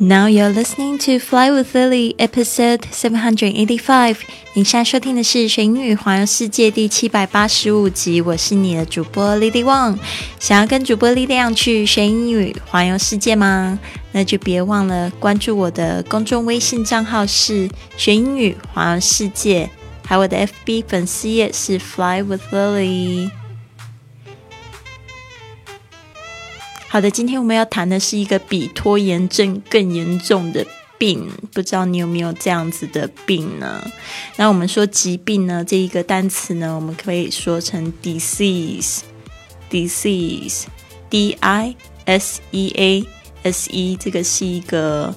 Now you're listening to Fly with Lily, episode seven hundred eighty-five。你现在收听的是《学英语环游世界》第七百八十五集。我是你的主播 Lily Wang。想要跟主播力量去学英语环游世界吗？那就别忘了关注我的公众微信账号是“学英语环游世界”，还有我的 FB 粉丝页是 Fly with Lily。好的，今天我们要谈的是一个比拖延症更严重的病，不知道你有没有这样子的病呢？那我们说疾病呢，这一个单词呢，我们可以说成 disease，disease，d i s e a s e，这个是一个。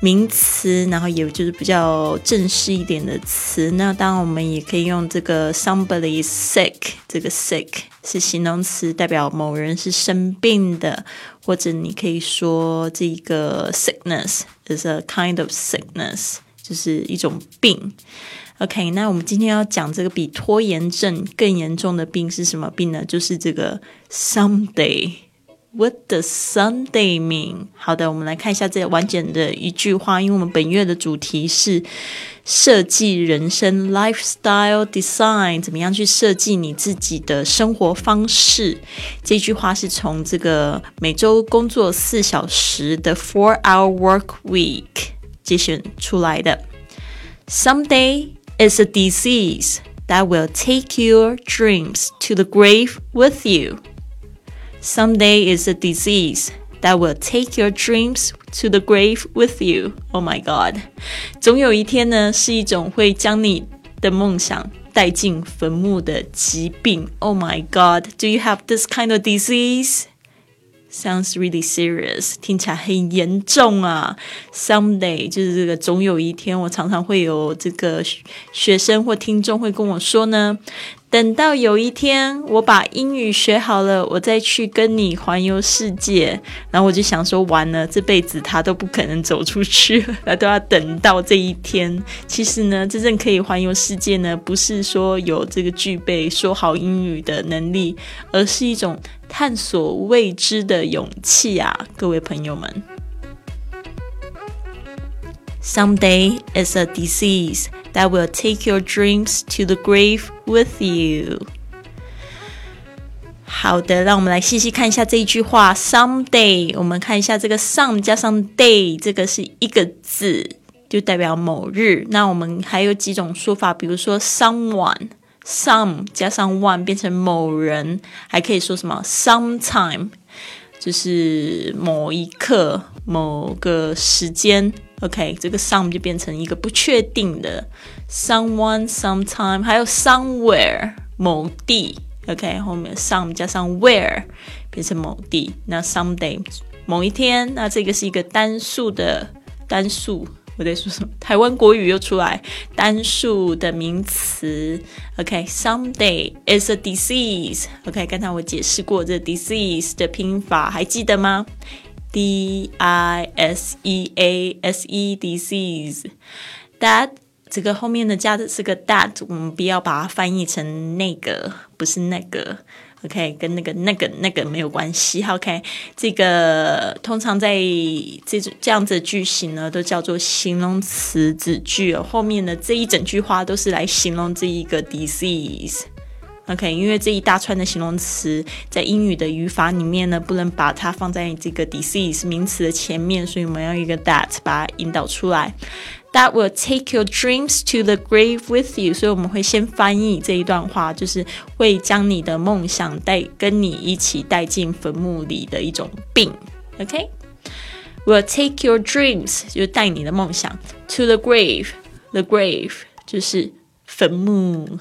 名词，然后也就是比较正式一点的词。那当然，我们也可以用这个 somebody sick，这个 sick 是形容词，代表某人是生病的，或者你可以说这个 sickness is a kind of sickness，就是一种病。OK，那我们今天要讲这个比拖延症更严重的病是什么病呢？就是这个 someday。What does Sunday mean？好的，我们来看一下这完整的一句话。因为我们本月的主题是设计人生 （lifestyle design），怎么样去设计你自己的生活方式？这句话是从这个每周工作四小时的 Four-Hour Work Week 节选出来的。Someday is a disease that will take your dreams to the grave with you. Someday is a disease that will take your dreams to the grave with you. Oh my God！总有一天呢，是一种会将你的梦想带进坟墓的疾病。Oh my God！Do you have this kind of disease? Sounds really serious，听起来很严重啊。Someday 就是这个总有一天，我常常会有这个学生或听众会跟我说呢。 等到有一天我把英语学好了，我再去跟你环游世界。然后我就想说，完了，这辈子他都不可能走出去，了，他都要等到这一天。其实呢，真正可以环游世界呢，不是说有这个具备说好英语的能力，而是一种探索未知的勇气啊，各位朋友们。Someday is a disease. that will take your dreams to the grave with you. 好的，让我们来细细看一下这一句话。Someday，我们看一下这个 some 加上 day，这个是一个字，就代表某日。那我们还有几种说法，比如说 someone，some 加上 one 变成某人，还可以说什么 sometime，就是某一刻、某个时间。 OK，这个 some 就变成一个不确定的 someone sometime，还有 somewhere 某地。OK，后面 some 加上 where 变成某地。那 someday 某一天，那这个是一个单数的单数。我在说什么？台湾国语又出来单数的名词。OK，someday is a disease。OK，刚才我解释过这 disease 的拼法，还记得吗？D I S E A S E disease，that 这个后面的加的是个 that，我们不要把它翻译成那个，不是那个，OK，跟那个那个那个没有关系，OK，这个通常在这种这样子的句型呢，都叫做形容词子句，后面的这一整句话都是来形容这一个 disease。OK，因为这一大串的形容词在英语的语法里面呢，不能把它放在这个 disease 名词的前面，所以我们要一个 that 把它引导出来。That will take your dreams to the grave with you。所以我们会先翻译这一段话，就是会将你的梦想带跟你一起带进坟墓里的一种病。OK，will take your dreams 就带你的梦想 to the grave。The grave 就是坟墓。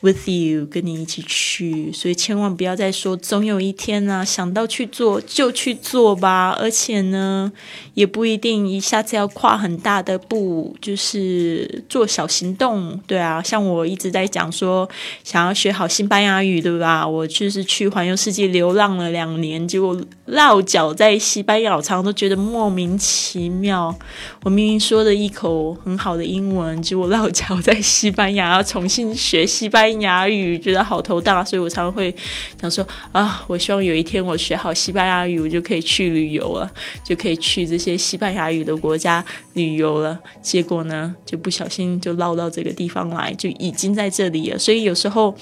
With you，跟你一起去，所以千万不要再说总有一天啊，想到去做就去做吧。而且呢，也不一定一下子要跨很大的步，就是做小行动。对啊，像我一直在讲说，想要学好西班牙语，对吧？我就是去环游世界流浪了两年，结果落脚在西班牙，我常常都觉得莫名其妙。我明明说的一口很好的英文，结果落脚在西班牙，要重新学西班。牙语，觉得好头大，所以我常常会想说啊，我希望有一天我学好西班牙语，我就可以去旅游了，就可以去这些西班牙语的国家旅游了。结果呢，就不小心就落到这个地方来，就已经在这里了。所以有时候。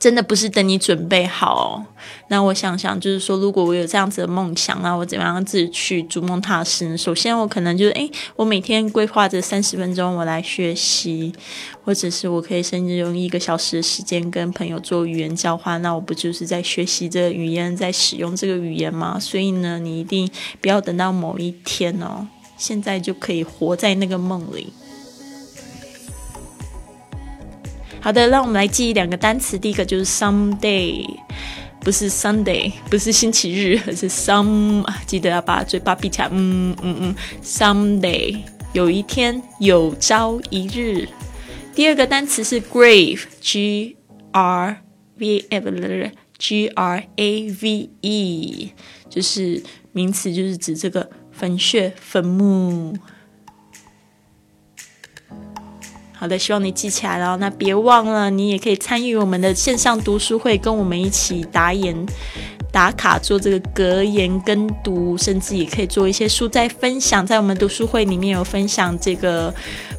真的不是等你准备好，哦那我想想，就是说，如果我有这样子的梦想，那我怎么样自己去逐梦踏实？首先，我可能就是，诶，我每天规划着三十分钟我来学习，或者是我可以甚至用一个小时的时间跟朋友做语言交换，那我不就是在学习这个语言，在使用这个语言吗？所以呢，你一定不要等到某一天哦，现在就可以活在那个梦里。好的，让我们来记忆两个单词。第一个就是 someday，不是 Sunday，不是星期日，而是 some。记得要把嘴巴闭起来。嗯嗯嗯，someday，有一天，有朝一日。第二个单词是 grave，g r v e 不不不，g r a v e，就是名词，就是指这个坟穴、坟墓。好的，希望你记起来了。那别忘了，你也可以参与我们的线上读书会，跟我们一起打眼。打卡做这个格言跟读，甚至也可以做一些书在分享。在我们读书会里面有分享这个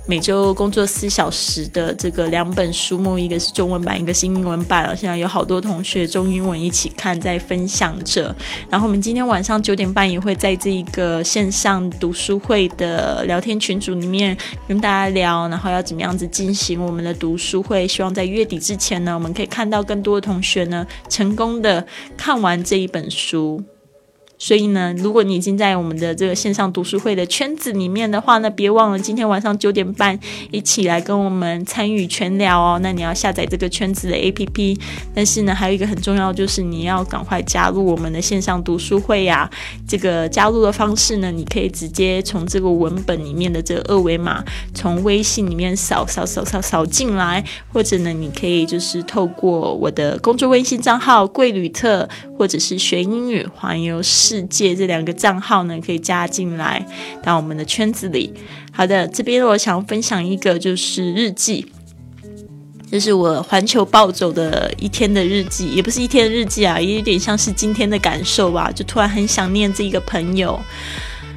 每周工作四小时的这个两本书目，一个是中文版，一个是英文版。现在有好多同学中英文一起看，在分享着。然后我们今天晚上九点半也会在这一个线上读书会的聊天群组里面跟大家聊，然后要怎么样子进行我们的读书会。希望在月底之前呢，我们可以看到更多的同学呢成功的看完。这一本书。所以呢，如果你已经在我们的这个线上读书会的圈子里面的话呢，别忘了今天晚上九点半一起来跟我们参与全聊哦。那你要下载这个圈子的 APP，但是呢，还有一个很重要就是你要赶快加入我们的线上读书会呀。这个加入的方式呢，你可以直接从这个文本里面的这个二维码，从微信里面扫扫扫扫扫进来，或者呢，你可以就是透过我的工作微信账号“贵旅特”或者是学英语环游世。世界这两个账号呢，可以加进来到我们的圈子里。好的，这边我想分享一个就是日记，这是我环球暴走的一天的日记，也不是一天的日记啊，也有点像是今天的感受吧。就突然很想念这个朋友。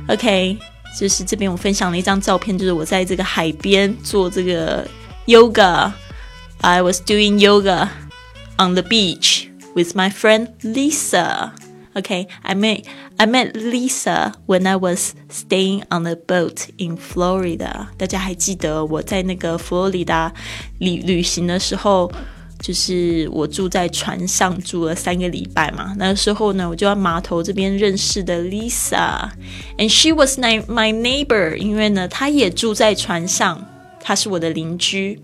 OK，就是这边我分享了一张照片，就是我在这个海边做这个 yoga。I was doing yoga on the beach with my friend Lisa. Okay, I met I met Lisa when I was staying on a boat in Florida. 大家还记得我在那个佛罗里达旅旅行的时候，就是我住在船上住了三个礼拜嘛。那个时候呢，我就在码头这边认识的 Lisa，and she was my my neighbor，因为呢，她也住在船上，她是我的邻居。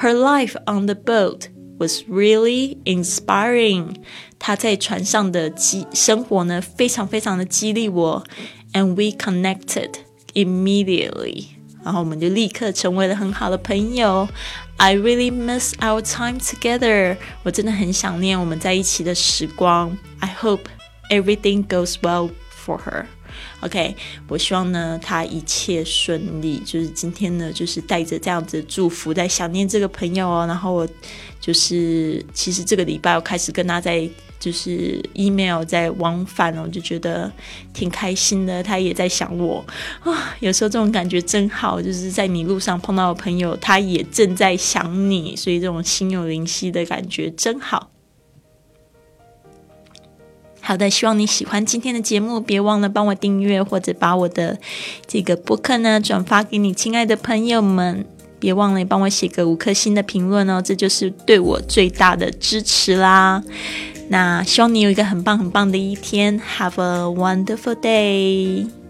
Her life on the boat was really inspiring. 他在船上的激生活呢，非常非常的激励我，and we connected immediately，然后我们就立刻成为了很好的朋友。I really miss our time together，我真的很想念我们在一起的时光。I hope everything goes well for her。 OK，我希望呢，他一切顺利。就是今天呢，就是带着这样子的祝福，在想念这个朋友哦。然后我就是，其实这个礼拜我开始跟他在。就是 email 在往返哦，就觉得挺开心的。他也在想我啊，有时候这种感觉真好，就是在你路上碰到的朋友，他也正在想你，所以这种心有灵犀的感觉真好。好的，希望你喜欢今天的节目，别忘了帮我订阅或者把我的这个播客呢转发给你亲爱的朋友们。别忘了帮我写个五颗星的评论哦，这就是对我最大的支持啦。那希望你有一个很棒很棒的一天，Have a wonderful day。